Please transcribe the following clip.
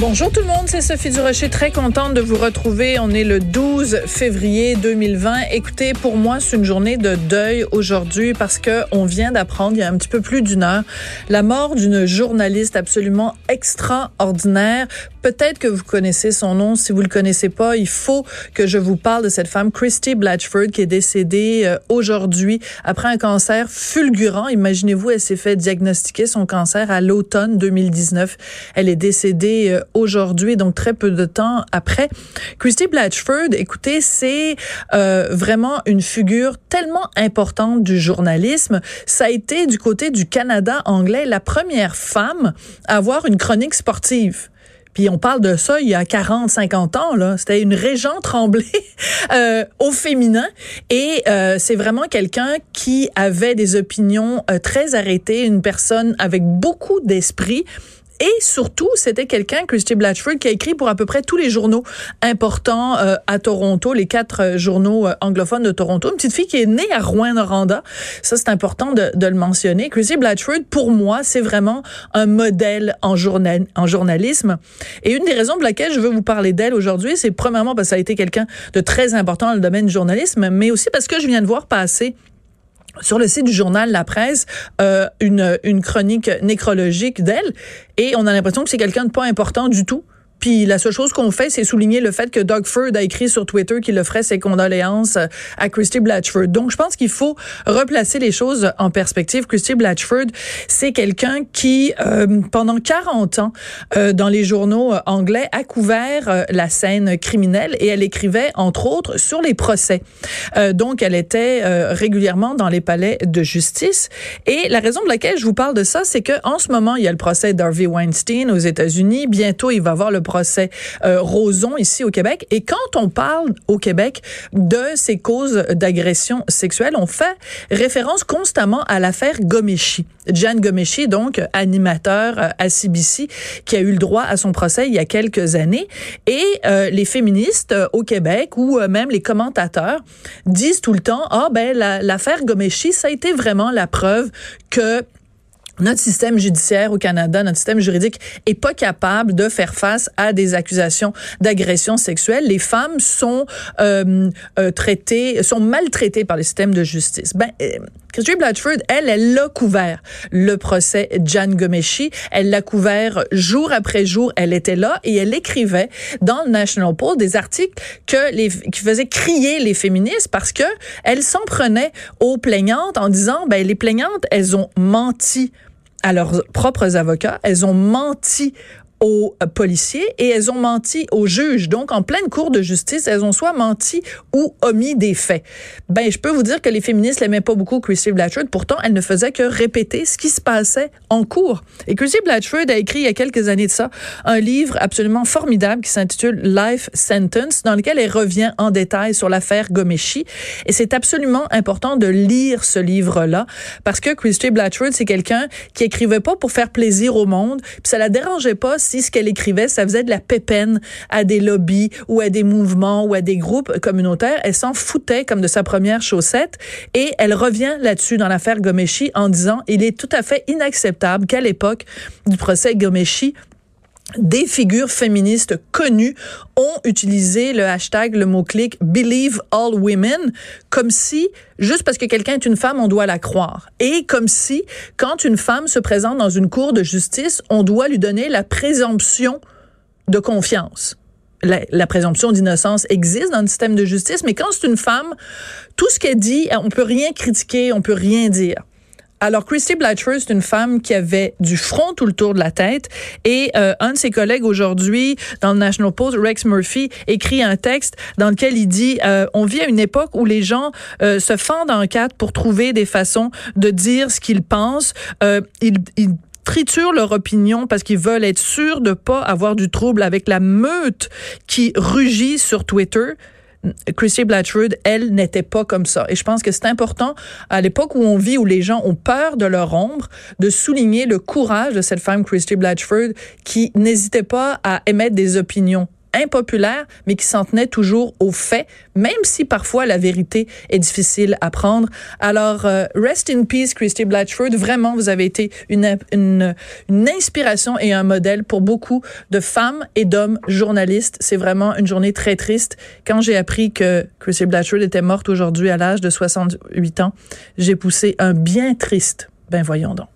Bonjour tout le monde, c'est Sophie Durocher, très contente de vous retrouver. On est le 12 février 2020. Écoutez, pour moi, c'est une journée de deuil aujourd'hui parce que on vient d'apprendre il y a un petit peu plus d'une heure la mort d'une journaliste absolument extraordinaire. Peut-être que vous connaissez son nom. Si vous le connaissez pas, il faut que je vous parle de cette femme, Christy Blatchford, qui est décédée euh, aujourd'hui après un cancer fulgurant. Imaginez-vous, elle s'est fait diagnostiquer son cancer à l'automne 2019. Elle est décédée euh, aujourd'hui, donc très peu de temps après. Christy Blatchford, écoutez, c'est euh, vraiment une figure tellement importante du journalisme. Ça a été du côté du Canada anglais la première femme à avoir une chronique sportive. Puis on parle de ça il y a 40, 50 ans. là. C'était une régente tremblée euh, au féminin. Et euh, c'est vraiment quelqu'un qui avait des opinions euh, très arrêtées, une personne avec beaucoup d'esprit. Et surtout, c'était quelqu'un, Christy Blatchford, qui a écrit pour à peu près tous les journaux importants euh, à Toronto, les quatre euh, journaux euh, anglophones de Toronto. Une petite fille qui est née à Rouen-Noranda. Ça, c'est important de, de, le mentionner. Christy Blatchford, pour moi, c'est vraiment un modèle en, en journalisme. Et une des raisons pour laquelle je veux vous parler d'elle aujourd'hui, c'est premièrement parce que ça a été quelqu'un de très important dans le domaine du journalisme, mais aussi parce que je viens de voir passer sur le site du journal La Presse euh, une, une chronique nécrologique d'elle et on a l'impression que c'est quelqu'un de pas important du tout. Puis la seule chose qu'on fait, c'est souligner le fait que Doug Ford a écrit sur Twitter qu'il offrait ses condoléances à Christy Blatchford. Donc je pense qu'il faut replacer les choses en perspective. Christy Blatchford, c'est quelqu'un qui, euh, pendant 40 ans, euh, dans les journaux anglais, a couvert euh, la scène criminelle et elle écrivait, entre autres, sur les procès. Euh, donc elle était euh, régulièrement dans les palais de justice. Et la raison pour laquelle je vous parle de ça, c'est que en ce moment, il y a le procès d'Harvey Weinstein aux États-Unis. Bientôt, il va avoir le procès euh, Roson ici au Québec. Et quand on parle au Québec de ces causes d'agression sexuelle, on fait référence constamment à l'affaire Gomeshi. Jan Gomeshi, donc animateur euh, à CBC, qui a eu le droit à son procès il y a quelques années. Et euh, les féministes au Québec ou même les commentateurs disent tout le temps, ah ben l'affaire la, Gomeshi, ça a été vraiment la preuve que notre système judiciaire au Canada, notre système juridique est pas capable de faire face à des accusations d'agression sexuelle. Les femmes sont euh, euh, traitées, sont maltraitées par le système de justice. Ben, euh, Christine Blatchford, elle, elle l'a couvert le procès Jan Gomeshi. Elle l'a couvert jour après jour. Elle était là et elle écrivait dans le National Post des articles que les, qui faisaient crier les féministes parce que elle s'en prenait aux plaignantes en disant, ben les plaignantes, elles ont menti à leurs propres avocats. Elles ont menti aux policiers et elles ont menti aux juges. Donc, en pleine cour de justice, elles ont soit menti ou omis des faits. Ben, je peux vous dire que les féministes l'aimaient pas beaucoup, Chrissy Blatchford. Pourtant, elle ne faisait que répéter ce qui se passait en cours. Et Chrissy Blatchford a écrit il y a quelques années de ça un livre absolument formidable qui s'intitule Life Sentence, dans lequel elle revient en détail sur l'affaire Gomeshi. Et c'est absolument important de lire ce livre-là parce que Christy Blatchford, c'est quelqu'un qui écrivait pas pour faire plaisir au monde, puis ça la dérangeait pas si ce qu'elle écrivait, ça faisait de la pépène à des lobbies ou à des mouvements ou à des groupes communautaires. Elle s'en foutait comme de sa première chaussette et elle revient là-dessus dans l'affaire Gomeshi en disant il est tout à fait inacceptable qu'à l'époque du procès Gomeshi, des figures féministes connues ont utilisé le hashtag, le mot-clic Believe All Women, comme si, juste parce que quelqu'un est une femme, on doit la croire. Et comme si, quand une femme se présente dans une cour de justice, on doit lui donner la présomption de confiance. La, présomption d'innocence existe dans le système de justice, mais quand c'est une femme, tout ce qu'elle dit, on peut rien critiquer, on peut rien dire. Alors, Christy Blatchford, c'est une femme qui avait du front tout le tour de la tête. Et euh, un de ses collègues aujourd'hui, dans le National Post, Rex Murphy, écrit un texte dans lequel il dit euh, On vit à une époque où les gens euh, se fendent en quatre pour trouver des façons de dire ce qu'ils pensent. ils, ils triturent leur opinion parce qu'ils veulent être sûrs de pas avoir du trouble avec la meute qui rugit sur Twitter. Christy Blatchford, elle, n'était pas comme ça. Et je pense que c'est important, à l'époque où on vit, où les gens ont peur de leur ombre, de souligner le courage de cette femme, Christy Blatchford, qui n'hésitait pas à émettre des opinions impopulaire, mais qui s'en tenait toujours aux faits, même si parfois la vérité est difficile à prendre. Alors, euh, rest in peace, Christy Blatchford. Vraiment, vous avez été une, une, une inspiration et un modèle pour beaucoup de femmes et d'hommes journalistes. C'est vraiment une journée très triste. Quand j'ai appris que Christy Blatchford était morte aujourd'hui à l'âge de 68 ans, j'ai poussé un bien triste. Ben voyons donc.